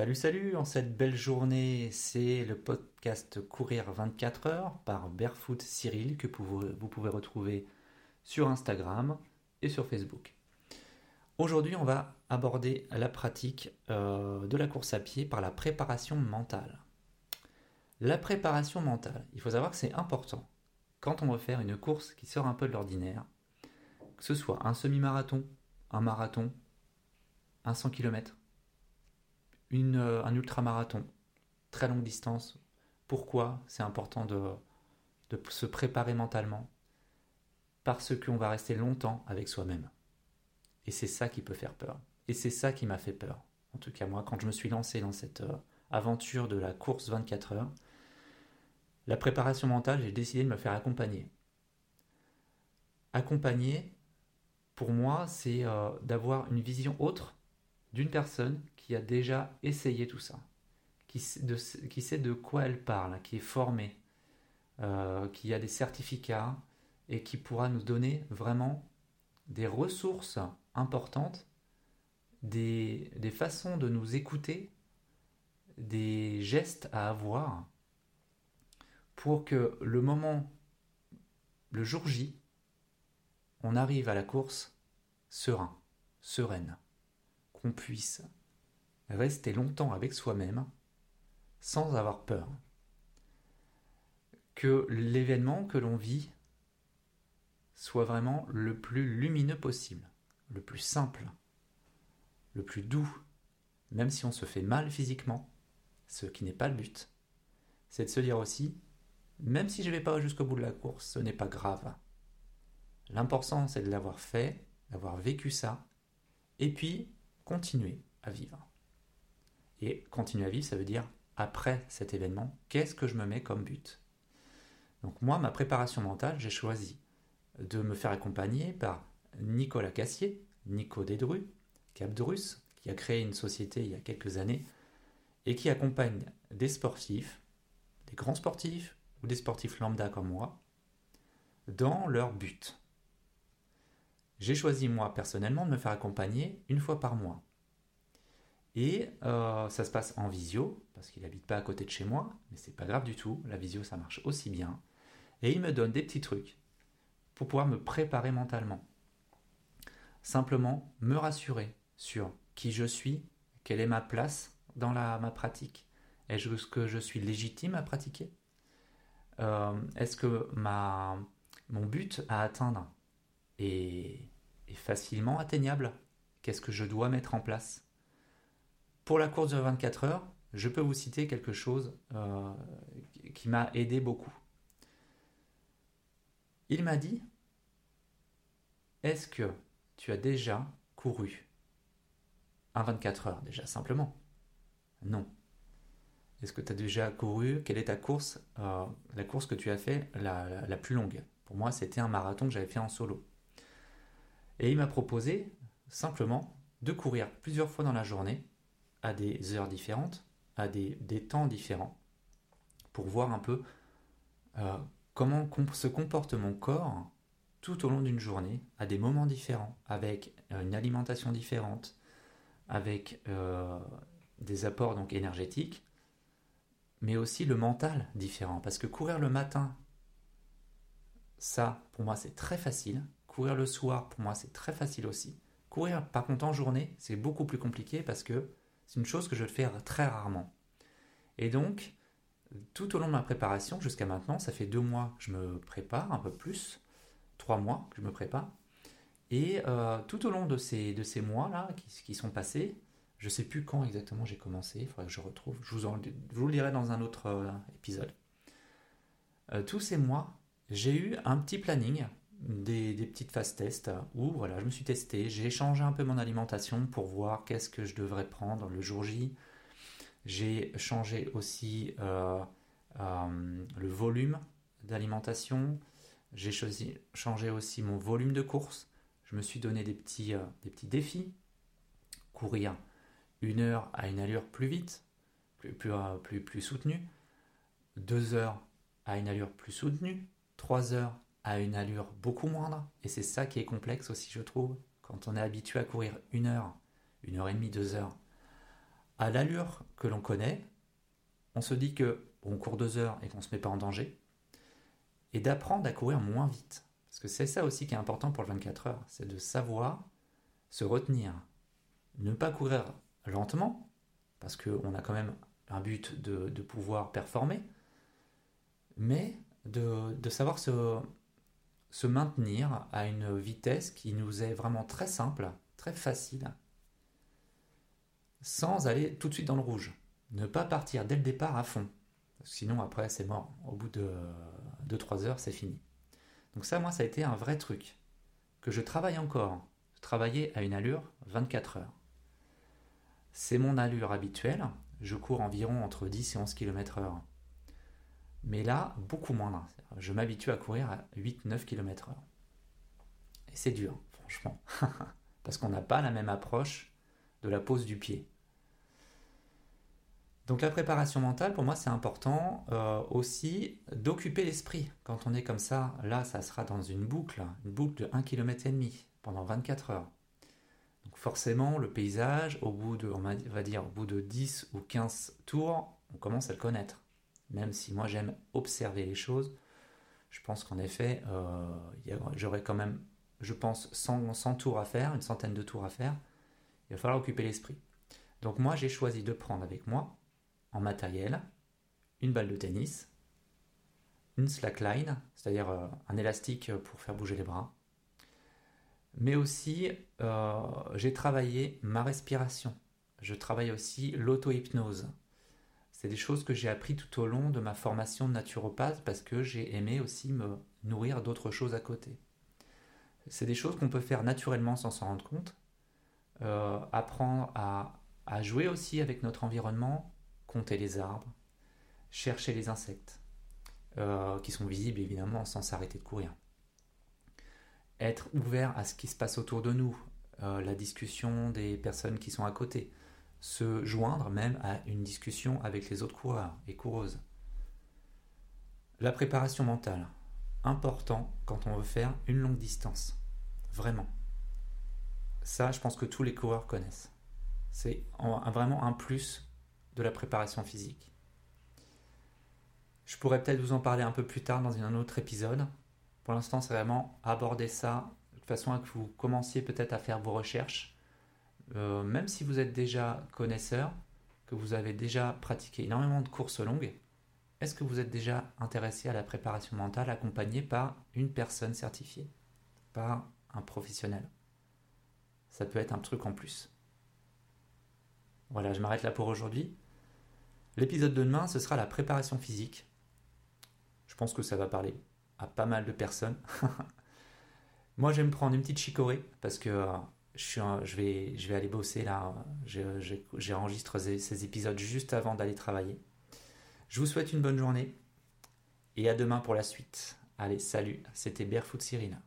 Salut, salut, en cette belle journée, c'est le podcast Courir 24 heures par Barefoot Cyril que vous pouvez retrouver sur Instagram et sur Facebook. Aujourd'hui, on va aborder la pratique euh, de la course à pied par la préparation mentale. La préparation mentale, il faut savoir que c'est important quand on veut faire une course qui sort un peu de l'ordinaire, que ce soit un semi-marathon, un marathon, un 100 km, une, euh, un ultramarathon, très longue distance. Pourquoi c'est important de, se préparer mentalement? Parce qu'on va rester longtemps avec soi-même. Et c'est ça qui peut faire peur. Et c'est ça qui m'a fait peur. En tout cas, moi, quand je me suis lancé dans cette euh, aventure de la course 24 heures, la préparation mentale, j'ai décidé de me faire accompagner. Accompagner, pour moi, c'est euh, d'avoir une vision autre d'une personne qui a déjà essayé tout ça, qui, sait de quoi elle parle, qui est formée, euh, qui a des certificats et qui pourra nous donner vraiment des ressources importantes, des, des façons de nous écouter, des gestes à avoir pour que le moment, le jour J, on arrive à la course serein, sereine qu'on puisse rester longtemps avec soi-même sans avoir peur. Que l'événement que l'on vit soit vraiment le plus lumineux possible, le plus simple, le plus doux, même si on se fait mal physiquement, ce qui n'est pas le but. C'est de se dire aussi, même si je ne vais pas jusqu'au bout de la course, ce n'est pas grave. L'important, c'est de l'avoir fait, d'avoir vécu ça, et puis continuer à vivre. Et continuer à vivre, ça veut dire, après cet événement, qu'est-ce que je me mets comme but? Donc moi, ma préparation mentale, j'ai choisi de me faire accompagner par Nicolas Cassier, Nico Dédru, Capdrus, qui a créé une société il y a quelques années et qui accompagne des sportifs, des grands sportifs ou des sportifs lambda comme moi, dans leur but. J'ai choisi moi personnellement de me faire accompagner une fois par mois. Et euh, ça se passe en visio, parce qu'il n'habite pas à côté de chez moi, mais c'est pas grave du tout, la visio ça marche aussi bien. Et il me donne des petits trucs pour pouvoir me préparer mentalement. Simplement me rassurer sur qui je suis, quelle est ma place dans la, ma pratique. Est-ce que je suis légitime à pratiquer? Euh, Est-ce que ma, mon but à atteindre est, facilement atteignable. Qu'est-ce que je dois mettre en place? Pour la course de 24 heures, je peux vous citer quelque chose euh, qui m'a aidé beaucoup. Il m'a dit, est-ce que tu as déjà couru un 24 heures déjà simplement? Non. Est-ce que tu as déjà couru? Quelle est ta course? Euh, La course que tu as fait la plus longue? Pour moi, c'était un marathon que j'avais fait en solo. Et il m'a proposé simplement de courir plusieurs fois dans la journée, à des heures différentes, à des, temps différents, pour voir un peu euh, comment se comporte mon corps tout au long d'une journée, à des moments différents, avec euh, une alimentation différente, avec euh, des apports donc énergétiques, mais aussi le mental différent. Parce que courir le matin, ça, pour moi, c'est très facile. Courir le soir, pour moi, c'est très facile aussi. Courir, par contre, en journée, c'est beaucoup plus compliqué parce que c'est une chose que je fais très rarement. Et donc, tout au long de ma préparation, jusqu'à maintenant, ça fait deux mois que je me prépare, un peu plus, trois mois que je me prépare. Et euh, tout au long de ces, de ces mois-là qui, sont passés, je sais plus quand exactement j'ai commencé, il faudrait que je retrouve, je vous, vous le dirai dans un autre euh, épisode. Euh, tous ces mois, j'ai eu un petit planning des, petites phases tests où voilà, je me suis testé, j'ai changé un peu mon alimentation pour voir qu'est-ce que je devrais prendre le jour J. J'ai changé aussi euh, euh, le volume d'alimentation. J'ai changé aussi mon volume de course. Je me suis donné des petits, euh, des petits défis. Courir une heure à une allure plus vite, plus, plus, plus soutenue. Deux heures à une allure plus soutenue. Trois heures à une allure beaucoup moindre. Et c'est ça qui est complexe aussi, je trouve. Quand on est habitué à courir une heure, une heure et demie, deux heures, à l'allure que l'on connaît, on se dit que on court deux heures et qu'on ne se met pas en danger, et d'apprendre à courir moins vite. Parce que c'est ça aussi qui est important pour le 24 heures, c'est de savoir se retenir, ne pas courir lentement, parce qu'on a quand même un but de, pouvoir performer, mais de, de savoir se, se maintenir à une vitesse qui nous est vraiment très simple, très facile, sans aller tout de suite dans le rouge. Ne pas partir dès le départ à fond. Sinon, après, c'est mort. Au bout de 2-3 heures, c'est fini. Donc ça, moi, ça a été un vrai truc. Que je travaille encore. Je travaillais à une allure 24 heures. C'est mon allure habituelle. Je cours environ entre 10 et 11 km heure. Mais là, beaucoup moins. Je m'habitue à courir à 8-9 km heure. Et c'est dur, franchement. Parce qu'on n'a pas la même approche de la pose du pied. Donc la préparation mentale, pour moi, c'est important euh, aussi d'occuper l'esprit. Quand on est comme ça, là, ça sera dans une boucle, une boucle de 1,5 km pendant 24 heures. Donc forcément, le paysage, au bout de, on va dire, au bout de 10 ou 15 tours, on commence à le connaître. Même si moi j'aime observer les choses, je pense qu'en effet, euh, j'aurais quand même, je pense, 100, 100 tours à faire, une centaine de tours à faire. Il va falloir occuper l'esprit. Donc moi, j'ai choisi de prendre avec moi en matériel, une balle de tennis, une slackline, c'est-à-dire euh, un élastique pour faire bouger les bras, mais aussi euh, j'ai travaillé ma respiration, je travaille aussi l'auto-hypnose. C'est des choses que j'ai appris tout au long de ma formation de naturopathe parce que j'ai aimé aussi me nourrir d'autres choses à côté. C'est des choses qu'on peut faire naturellement sans s'en rendre compte. Euh, apprendre à, jouer aussi avec notre environnement, compter les arbres, chercher les insectes, euh, qui sont visibles évidemment sans s'arrêter de courir. Être ouvert à ce qui se passe autour de nous, euh, la discussion des personnes qui sont à côté, se joindre même à une discussion avec les autres coureurs et coureuses. La préparation mentale, important quand on veut faire une longue distance. Vraiment. Ça, je pense que tous les coureurs connaissent. C'est vraiment un plus de la préparation physique. Je pourrais peut-être vous en parler un peu plus tard dans un autre épisode. Pour l'instant, c'est vraiment aborder ça de façon à que vous commenciez peut-être à faire vos recherches. Euh, même si vous êtes déjà connaisseur, que vous avez déjà pratiqué énormément de courses longues, est-ce que vous êtes déjà intéressé à la préparation mentale accompagnée par une personne certifiée, par un professionnel? Ça peut être un truc en plus. Voilà, je m'arrête là pour aujourd'hui. L'épisode de demain, ce sera la préparation physique. Je pense que ça va parler à pas mal de personnes. Moi, je vais prendre une petite chicorée parce que je, vais, aller bosser là. J'ai enregistré ces épisodes juste avant d'aller travailler. Je vous souhaite une bonne journée et à demain pour la suite. Allez, salut, c'était Barefoot Cyril.